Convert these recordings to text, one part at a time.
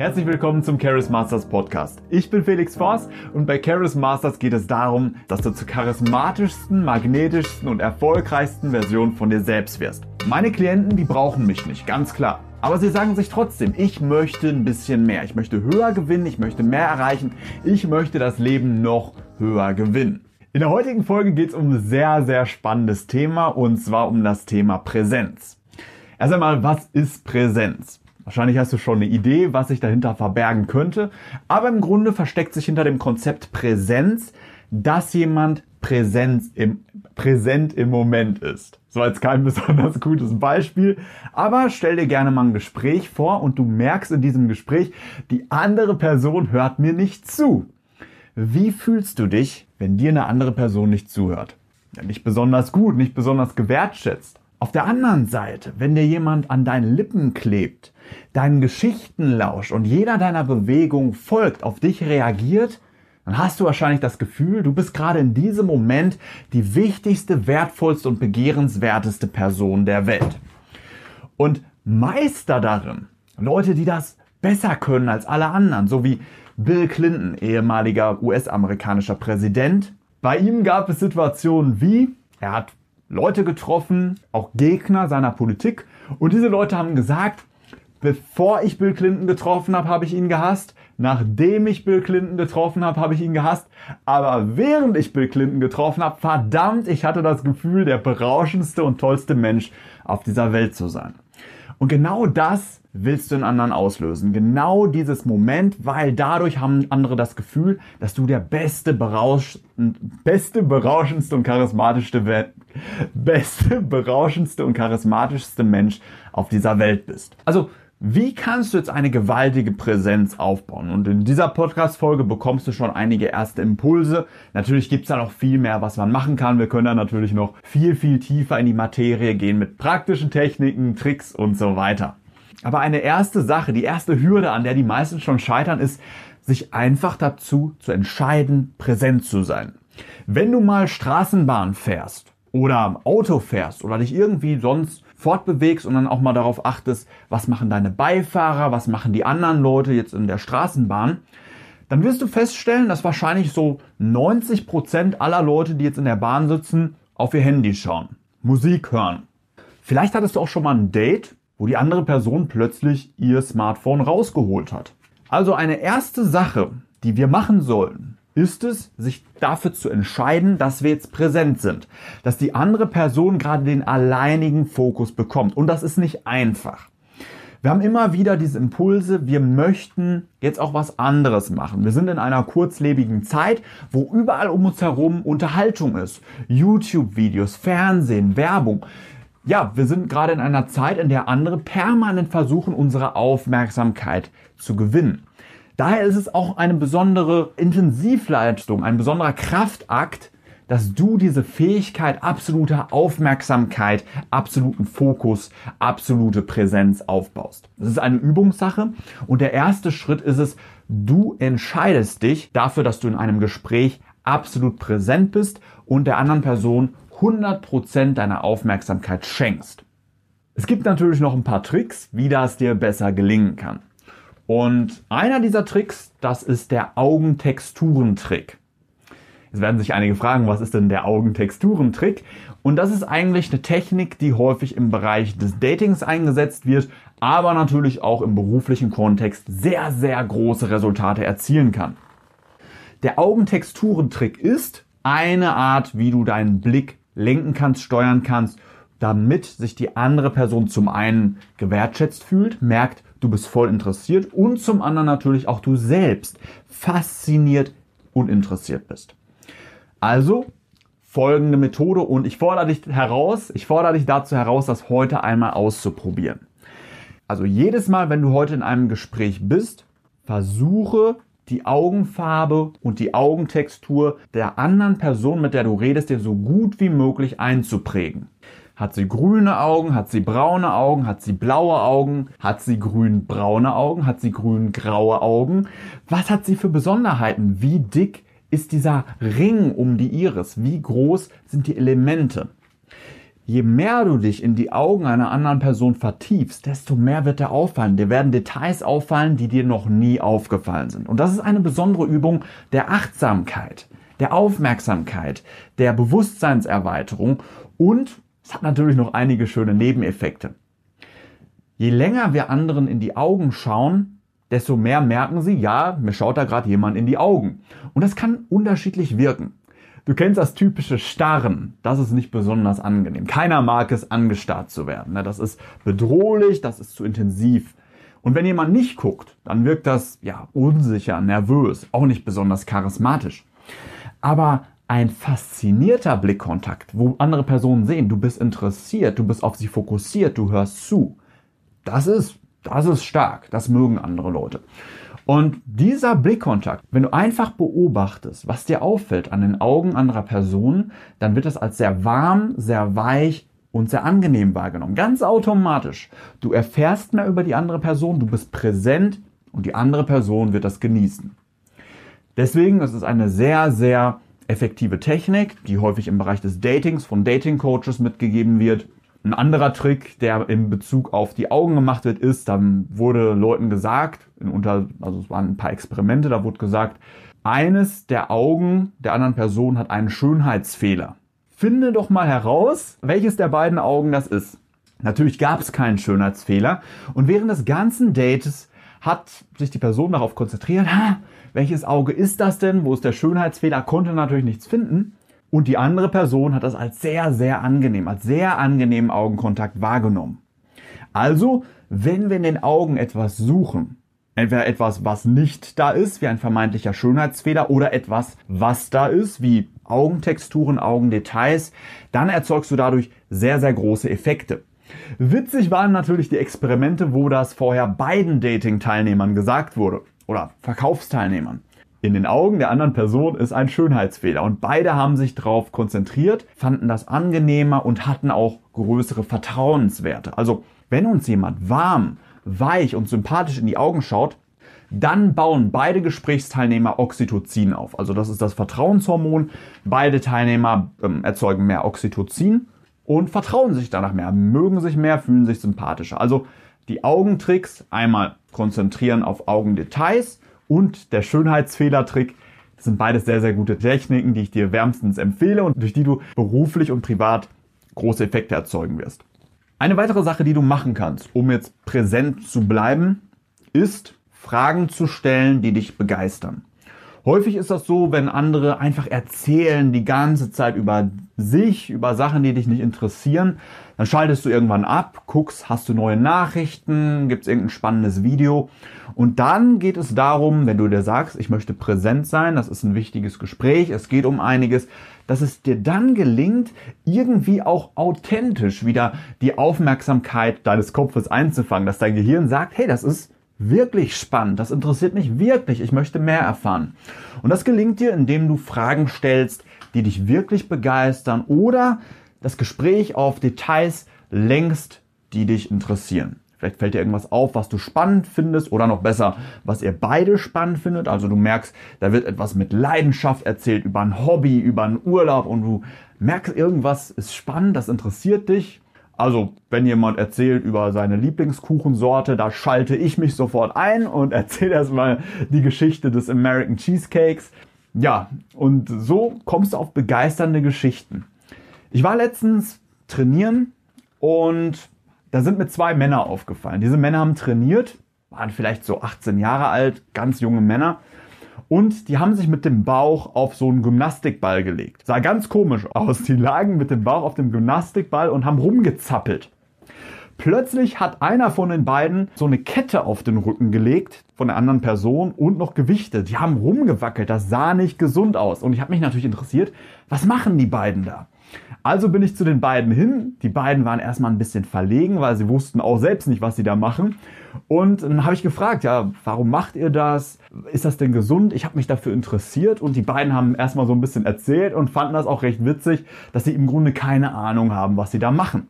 Herzlich willkommen zum Charis Masters Podcast. Ich bin Felix Voss und bei Charis Masters geht es darum, dass du zur charismatischsten, magnetischsten und erfolgreichsten Version von dir selbst wirst. Meine Klienten, die brauchen mich nicht, ganz klar. Aber sie sagen sich trotzdem, ich möchte ein bisschen mehr. Ich möchte höher gewinnen, ich möchte mehr erreichen, ich möchte das Leben noch höher gewinnen. In der heutigen Folge geht es um ein sehr, sehr spannendes Thema und zwar um das Thema Präsenz. Erst einmal, was ist Präsenz? Wahrscheinlich hast du schon eine Idee, was sich dahinter verbergen könnte. Aber im Grunde versteckt sich hinter dem Konzept Präsenz, dass jemand Präsenz im, präsent im Moment ist. So als kein besonders gutes Beispiel. Aber stell dir gerne mal ein Gespräch vor und du merkst in diesem Gespräch, die andere Person hört mir nicht zu. Wie fühlst du dich, wenn dir eine andere Person nicht zuhört? Ja, nicht besonders gut, nicht besonders gewertschätzt. Auf der anderen Seite, wenn dir jemand an deinen Lippen klebt, deinen Geschichten lauscht und jeder deiner Bewegung folgt, auf dich reagiert, dann hast du wahrscheinlich das Gefühl, du bist gerade in diesem Moment die wichtigste, wertvollste und begehrenswerteste Person der Welt. Und Meister darin, Leute, die das besser können als alle anderen, so wie Bill Clinton, ehemaliger US-amerikanischer Präsident. Bei ihm gab es Situationen wie, er hat Leute getroffen, auch Gegner seiner Politik. Und diese Leute haben gesagt, bevor ich Bill Clinton getroffen habe, habe ich ihn gehasst. Nachdem ich Bill Clinton getroffen habe, habe ich ihn gehasst. Aber während ich Bill Clinton getroffen habe, verdammt, ich hatte das Gefühl, der berauschendste und tollste Mensch auf dieser Welt zu sein. Und genau das willst du in anderen auslösen. Genau dieses Moment, weil dadurch haben andere das Gefühl, dass du der beste, berausch, beste berauschendste und charismatischste, beste, berauschendste und charismatischste Mensch auf dieser Welt bist. Also, wie kannst du jetzt eine gewaltige Präsenz aufbauen? Und in dieser Podcast-Folge bekommst du schon einige erste Impulse. Natürlich gibt's da noch viel mehr, was man machen kann. Wir können da natürlich noch viel, viel tiefer in die Materie gehen mit praktischen Techniken, Tricks und so weiter. Aber eine erste Sache, die erste Hürde, an der die meisten schon scheitern, ist, sich einfach dazu zu entscheiden, präsent zu sein. Wenn du mal Straßenbahn fährst oder Auto fährst oder dich irgendwie sonst fortbewegst und dann auch mal darauf achtest, was machen deine Beifahrer, was machen die anderen Leute jetzt in der Straßenbahn, dann wirst du feststellen, dass wahrscheinlich so 90 Prozent aller Leute, die jetzt in der Bahn sitzen, auf ihr Handy schauen, Musik hören. Vielleicht hattest du auch schon mal ein Date wo die andere Person plötzlich ihr Smartphone rausgeholt hat. Also eine erste Sache, die wir machen sollen, ist es, sich dafür zu entscheiden, dass wir jetzt präsent sind, dass die andere Person gerade den alleinigen Fokus bekommt. Und das ist nicht einfach. Wir haben immer wieder diese Impulse, wir möchten jetzt auch was anderes machen. Wir sind in einer kurzlebigen Zeit, wo überall um uns herum Unterhaltung ist. YouTube-Videos, Fernsehen, Werbung ja, wir sind gerade in einer Zeit, in der andere permanent versuchen, unsere Aufmerksamkeit zu gewinnen. Daher ist es auch eine besondere Intensivleistung, ein besonderer Kraftakt, dass du diese Fähigkeit absoluter Aufmerksamkeit, absoluten Fokus, absolute Präsenz aufbaust. Das ist eine Übungssache und der erste Schritt ist es, du entscheidest dich dafür, dass du in einem Gespräch absolut präsent bist und der anderen Person 100% deiner Aufmerksamkeit schenkst. Es gibt natürlich noch ein paar Tricks, wie das dir besser gelingen kann. Und einer dieser Tricks, das ist der Augentexturentrick. Jetzt werden sich einige fragen, was ist denn der Augentexturentrick? Und das ist eigentlich eine Technik, die häufig im Bereich des Datings eingesetzt wird, aber natürlich auch im beruflichen Kontext sehr, sehr große Resultate erzielen kann. Der Augentexturentrick ist eine Art, wie du deinen Blick lenken kannst, steuern kannst, damit sich die andere Person zum einen gewertschätzt fühlt, merkt, du bist voll interessiert und zum anderen natürlich auch du selbst fasziniert und interessiert bist. Also folgende Methode und ich fordere dich heraus, ich fordere dich dazu heraus, das heute einmal auszuprobieren. Also jedes Mal, wenn du heute in einem Gespräch bist, versuche die Augenfarbe und die Augentextur der anderen Person, mit der du redest, dir so gut wie möglich einzuprägen. Hat sie grüne Augen? Hat sie braune Augen? Hat sie blaue Augen? Hat sie grün-braune Augen? Hat sie grün-graue Augen? Was hat sie für Besonderheiten? Wie dick ist dieser Ring um die Iris? Wie groß sind die Elemente? Je mehr du dich in die Augen einer anderen Person vertiefst, desto mehr wird dir auffallen. Dir werden Details auffallen, die dir noch nie aufgefallen sind. Und das ist eine besondere Übung der Achtsamkeit, der Aufmerksamkeit, der Bewusstseinserweiterung und es hat natürlich noch einige schöne Nebeneffekte. Je länger wir anderen in die Augen schauen, desto mehr merken sie, ja, mir schaut da gerade jemand in die Augen. Und das kann unterschiedlich wirken. Du kennst das typische Starren. Das ist nicht besonders angenehm. Keiner mag es, angestarrt zu werden. Ne? Das ist bedrohlich, das ist zu intensiv. Und wenn jemand nicht guckt, dann wirkt das ja unsicher, nervös, auch nicht besonders charismatisch. Aber ein faszinierter Blickkontakt, wo andere Personen sehen, du bist interessiert, du bist auf sie fokussiert, du hörst zu. Das ist, das ist stark. Das mögen andere Leute. Und dieser Blickkontakt, wenn du einfach beobachtest, was dir auffällt an den Augen anderer Personen, dann wird es als sehr warm, sehr weich und sehr angenehm wahrgenommen. Ganz automatisch. Du erfährst mehr über die andere Person, du bist präsent und die andere Person wird das genießen. Deswegen ist es eine sehr, sehr effektive Technik, die häufig im Bereich des Datings von Dating Coaches mitgegeben wird. Ein anderer Trick, der in Bezug auf die Augen gemacht wird, ist, dann wurde Leuten gesagt, unter, also es waren ein paar Experimente, da wurde gesagt, eines der Augen der anderen Person hat einen Schönheitsfehler. Finde doch mal heraus, welches der beiden Augen das ist. Natürlich gab es keinen Schönheitsfehler und während des ganzen Dates hat sich die Person darauf konzentriert, ha, welches Auge ist das denn? Wo ist der Schönheitsfehler? Konnte natürlich nichts finden. Und die andere Person hat das als sehr, sehr angenehm, als sehr angenehmen Augenkontakt wahrgenommen. Also, wenn wir in den Augen etwas suchen, entweder etwas, was nicht da ist, wie ein vermeintlicher Schönheitsfehler, oder etwas, was da ist, wie Augentexturen, Augendetails, dann erzeugst du dadurch sehr, sehr große Effekte. Witzig waren natürlich die Experimente, wo das vorher beiden Dating-Teilnehmern gesagt wurde oder Verkaufsteilnehmern in den Augen der anderen Person ist ein Schönheitsfehler. Und beide haben sich darauf konzentriert, fanden das angenehmer und hatten auch größere Vertrauenswerte. Also wenn uns jemand warm, weich und sympathisch in die Augen schaut, dann bauen beide Gesprächsteilnehmer Oxytocin auf. Also das ist das Vertrauenshormon. Beide Teilnehmer ähm, erzeugen mehr Oxytocin und vertrauen sich danach mehr, mögen sich mehr, fühlen sich sympathischer. Also die Augentricks einmal konzentrieren auf Augendetails und der Schönheitsfehlertrick. Das sind beides sehr, sehr gute Techniken, die ich dir wärmstens empfehle und durch die du beruflich und privat große Effekte erzeugen wirst. Eine weitere Sache, die du machen kannst, um jetzt präsent zu bleiben, ist Fragen zu stellen, die dich begeistern. Häufig ist das so, wenn andere einfach erzählen die ganze Zeit über sich, über Sachen, die dich nicht interessieren, dann schaltest du irgendwann ab, guckst, hast du neue Nachrichten, gibt es irgendein spannendes Video und dann geht es darum, wenn du dir sagst, ich möchte präsent sein, das ist ein wichtiges Gespräch, es geht um einiges, dass es dir dann gelingt, irgendwie auch authentisch wieder die Aufmerksamkeit deines Kopfes einzufangen, dass dein Gehirn sagt, hey, das ist wirklich spannend, das interessiert mich wirklich, ich möchte mehr erfahren. Und das gelingt dir, indem du Fragen stellst, die dich wirklich begeistern oder das Gespräch auf Details längst, die dich interessieren. Vielleicht fällt dir irgendwas auf, was du spannend findest oder noch besser, was ihr beide spannend findet. Also du merkst, da wird etwas mit Leidenschaft erzählt über ein Hobby, über einen Urlaub und du merkst, irgendwas ist spannend, das interessiert dich also, wenn jemand erzählt über seine Lieblingskuchensorte, da schalte ich mich sofort ein und erzähle erstmal die Geschichte des American Cheesecakes. Ja, und so kommst du auf begeisternde Geschichten. Ich war letztens trainieren und da sind mir zwei Männer aufgefallen. Diese Männer haben trainiert, waren vielleicht so 18 Jahre alt, ganz junge Männer. Und die haben sich mit dem Bauch auf so einen Gymnastikball gelegt. Sah ganz komisch aus. Die lagen mit dem Bauch auf dem Gymnastikball und haben rumgezappelt. Plötzlich hat einer von den beiden so eine Kette auf den Rücken gelegt von der anderen Person und noch Gewichte. Die haben rumgewackelt. Das sah nicht gesund aus. Und ich habe mich natürlich interessiert, was machen die beiden da? Also bin ich zu den beiden hin. Die beiden waren erstmal ein bisschen verlegen, weil sie wussten auch selbst nicht, was sie da machen. Und dann habe ich gefragt, ja, warum macht ihr das? Ist das denn gesund? Ich habe mich dafür interessiert und die beiden haben erstmal so ein bisschen erzählt und fanden das auch recht witzig, dass sie im Grunde keine Ahnung haben, was sie da machen.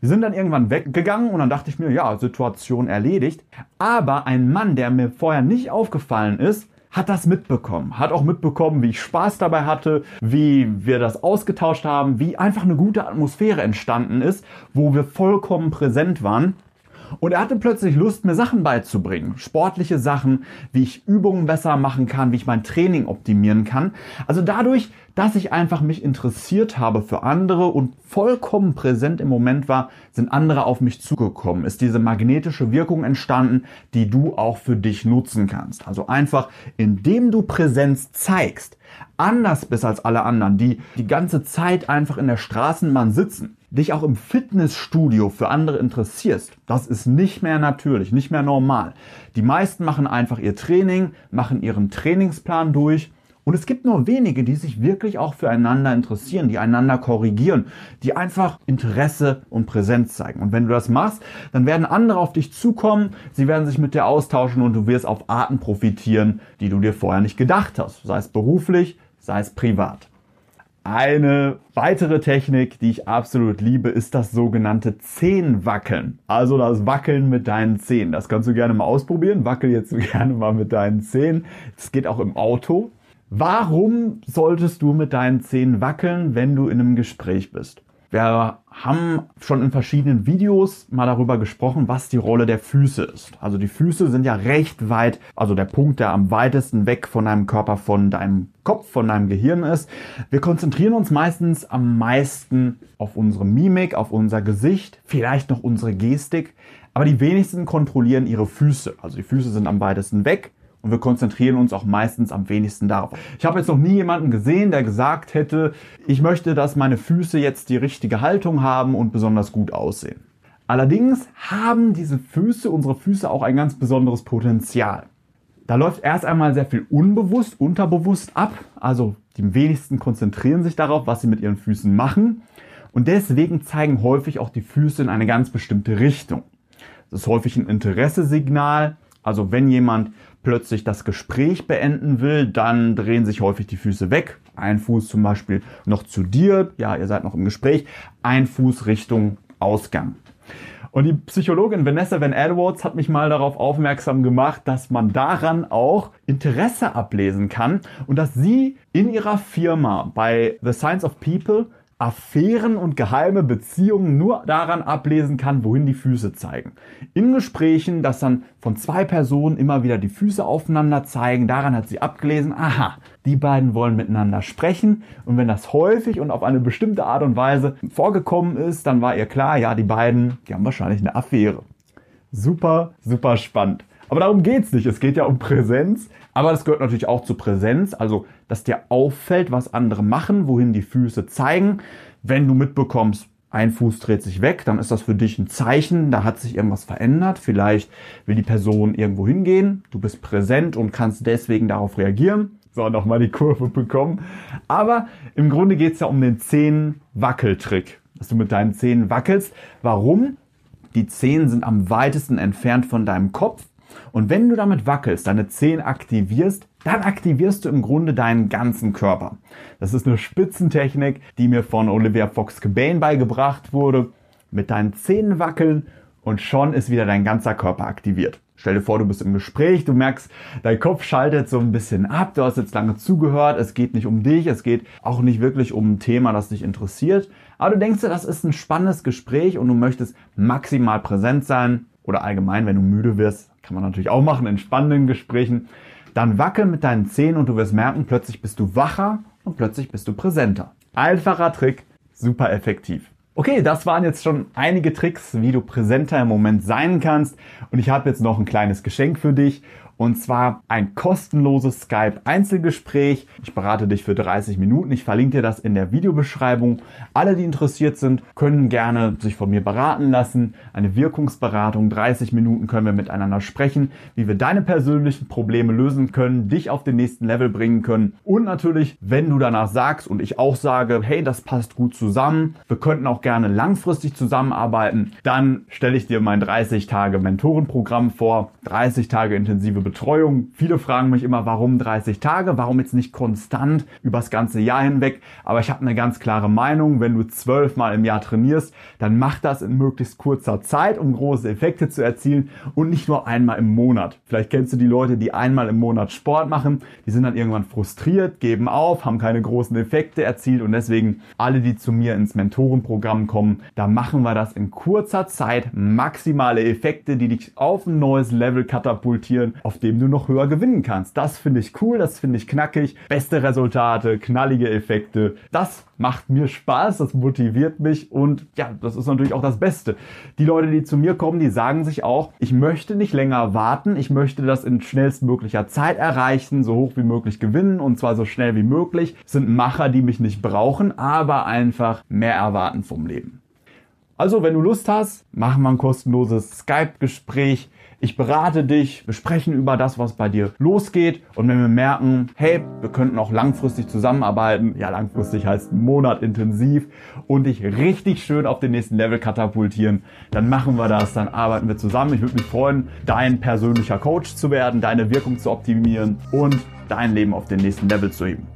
Wir sind dann irgendwann weggegangen und dann dachte ich mir, ja, Situation erledigt. Aber ein Mann, der mir vorher nicht aufgefallen ist, hat das mitbekommen, hat auch mitbekommen, wie ich Spaß dabei hatte, wie wir das ausgetauscht haben, wie einfach eine gute Atmosphäre entstanden ist, wo wir vollkommen präsent waren. Und er hatte plötzlich Lust, mir Sachen beizubringen. Sportliche Sachen, wie ich Übungen besser machen kann, wie ich mein Training optimieren kann. Also dadurch, dass ich einfach mich interessiert habe für andere und vollkommen präsent im Moment war, sind andere auf mich zugekommen. Ist diese magnetische Wirkung entstanden, die du auch für dich nutzen kannst. Also einfach, indem du Präsenz zeigst, anders bist als alle anderen, die die ganze Zeit einfach in der Straßenbahn sitzen, dich auch im Fitnessstudio für andere interessierst, das ist nicht mehr natürlich, nicht mehr normal. Die meisten machen einfach ihr Training, machen ihren Trainingsplan durch und es gibt nur wenige, die sich wirklich auch füreinander interessieren, die einander korrigieren, die einfach Interesse und Präsenz zeigen. Und wenn du das machst, dann werden andere auf dich zukommen, sie werden sich mit dir austauschen und du wirst auf Arten profitieren, die du dir vorher nicht gedacht hast, sei es beruflich, sei es privat. Eine weitere Technik, die ich absolut liebe, ist das sogenannte Zehenwackeln. Also das Wackeln mit deinen Zehen. Das kannst du gerne mal ausprobieren. Wackel jetzt gerne mal mit deinen Zehen. Das geht auch im Auto. Warum solltest du mit deinen Zehen wackeln, wenn du in einem Gespräch bist? Wir haben schon in verschiedenen Videos mal darüber gesprochen, was die Rolle der Füße ist. Also die Füße sind ja recht weit, also der Punkt, der am weitesten weg von deinem Körper, von deinem Kopf, von deinem Gehirn ist. Wir konzentrieren uns meistens am meisten auf unsere Mimik, auf unser Gesicht, vielleicht noch unsere Gestik. Aber die wenigsten kontrollieren ihre Füße. Also die Füße sind am weitesten weg und wir konzentrieren uns auch meistens am wenigsten darauf. Ich habe jetzt noch nie jemanden gesehen, der gesagt hätte, ich möchte, dass meine Füße jetzt die richtige Haltung haben und besonders gut aussehen. Allerdings haben diese Füße, unsere Füße auch ein ganz besonderes Potenzial. Da läuft erst einmal sehr viel unbewusst, unterbewusst ab. Also die wenigsten konzentrieren sich darauf, was sie mit ihren Füßen machen. Und deswegen zeigen häufig auch die Füße in eine ganz bestimmte Richtung. Das ist häufig ein Interessesignal. Also wenn jemand plötzlich das Gespräch beenden will, dann drehen sich häufig die Füße weg. Ein Fuß zum Beispiel noch zu dir, ja, ihr seid noch im Gespräch, ein Fuß Richtung Ausgang. Und die Psychologin Vanessa Van Edwards hat mich mal darauf aufmerksam gemacht, dass man daran auch Interesse ablesen kann und dass sie in ihrer Firma bei The Science of People Affären und geheime Beziehungen nur daran ablesen kann, wohin die Füße zeigen. In Gesprächen, dass dann von zwei Personen immer wieder die Füße aufeinander zeigen, daran hat sie abgelesen, aha, die beiden wollen miteinander sprechen und wenn das häufig und auf eine bestimmte Art und Weise vorgekommen ist, dann war ihr klar, ja, die beiden, die haben wahrscheinlich eine Affäre. Super, super spannend. Aber darum geht's nicht. Es geht ja um Präsenz. Aber das gehört natürlich auch zu Präsenz. Also, dass dir auffällt, was andere machen, wohin die Füße zeigen. Wenn du mitbekommst, ein Fuß dreht sich weg, dann ist das für dich ein Zeichen, da hat sich irgendwas verändert. Vielleicht will die Person irgendwo hingehen. Du bist präsent und kannst deswegen darauf reagieren. So, nochmal die Kurve bekommen. Aber im Grunde geht's ja um den Zehen-Wackeltrick. Dass du mit deinen Zähnen wackelst. Warum? Die Zehen sind am weitesten entfernt von deinem Kopf und wenn du damit wackelst, deine Zehen aktivierst, dann aktivierst du im Grunde deinen ganzen Körper. Das ist eine Spitzentechnik, die mir von Olivia Fox-Cabane beigebracht wurde. Mit deinen Zähnen wackeln und schon ist wieder dein ganzer Körper aktiviert. Stell dir vor, du bist im Gespräch, du merkst, dein Kopf schaltet so ein bisschen ab, du hast jetzt lange zugehört, es geht nicht um dich, es geht auch nicht wirklich um ein Thema, das dich interessiert, aber du denkst dir, das ist ein spannendes Gespräch und du möchtest maximal präsent sein oder allgemein, wenn du müde wirst, kann man natürlich auch machen in spannenden Gesprächen, dann wackel mit deinen Zähnen und du wirst merken, plötzlich bist du wacher und plötzlich bist du präsenter. Einfacher Trick, super effektiv. Okay, das waren jetzt schon einige Tricks, wie du präsenter im Moment sein kannst. Und ich habe jetzt noch ein kleines Geschenk für dich. Und zwar ein kostenloses Skype-Einzelgespräch. Ich berate dich für 30 Minuten. Ich verlinke dir das in der Videobeschreibung. Alle, die interessiert sind, können gerne sich von mir beraten lassen. Eine Wirkungsberatung. 30 Minuten können wir miteinander sprechen, wie wir deine persönlichen Probleme lösen können, dich auf den nächsten Level bringen können. Und natürlich, wenn du danach sagst und ich auch sage, hey, das passt gut zusammen, wir könnten auch gerne langfristig zusammenarbeiten, dann stelle ich dir mein 30 Tage Mentorenprogramm vor. 30 Tage intensive Betreuung. Viele fragen mich immer, warum 30 Tage? Warum jetzt nicht konstant übers ganze Jahr hinweg? Aber ich habe eine ganz klare Meinung. Wenn du zwölfmal im Jahr trainierst, dann mach das in möglichst kurzer Zeit, um große Effekte zu erzielen und nicht nur einmal im Monat. Vielleicht kennst du die Leute, die einmal im Monat Sport machen. Die sind dann irgendwann frustriert, geben auf, haben keine großen Effekte erzielt und deswegen alle, die zu mir ins Mentorenprogramm kommen, da machen wir das in kurzer Zeit. Maximale Effekte, die dich auf ein neues Level katapultieren, auf dem du noch höher gewinnen kannst. Das finde ich cool, das finde ich knackig. Beste Resultate, knallige Effekte. Das macht mir Spaß, das motiviert mich und ja, das ist natürlich auch das Beste. Die Leute, die zu mir kommen, die sagen sich auch, ich möchte nicht länger warten, ich möchte das in schnellstmöglicher Zeit erreichen, so hoch wie möglich gewinnen und zwar so schnell wie möglich. Das sind Macher, die mich nicht brauchen, aber einfach mehr erwarten vom Leben. Also, wenn du Lust hast, machen wir ein kostenloses Skype-Gespräch. Ich berate dich, wir sprechen über das, was bei dir losgeht. Und wenn wir merken, hey, wir könnten auch langfristig zusammenarbeiten, ja, langfristig heißt einen Monat intensiv und dich richtig schön auf den nächsten Level katapultieren, dann machen wir das, dann arbeiten wir zusammen. Ich würde mich freuen, dein persönlicher Coach zu werden, deine Wirkung zu optimieren und dein Leben auf den nächsten Level zu heben.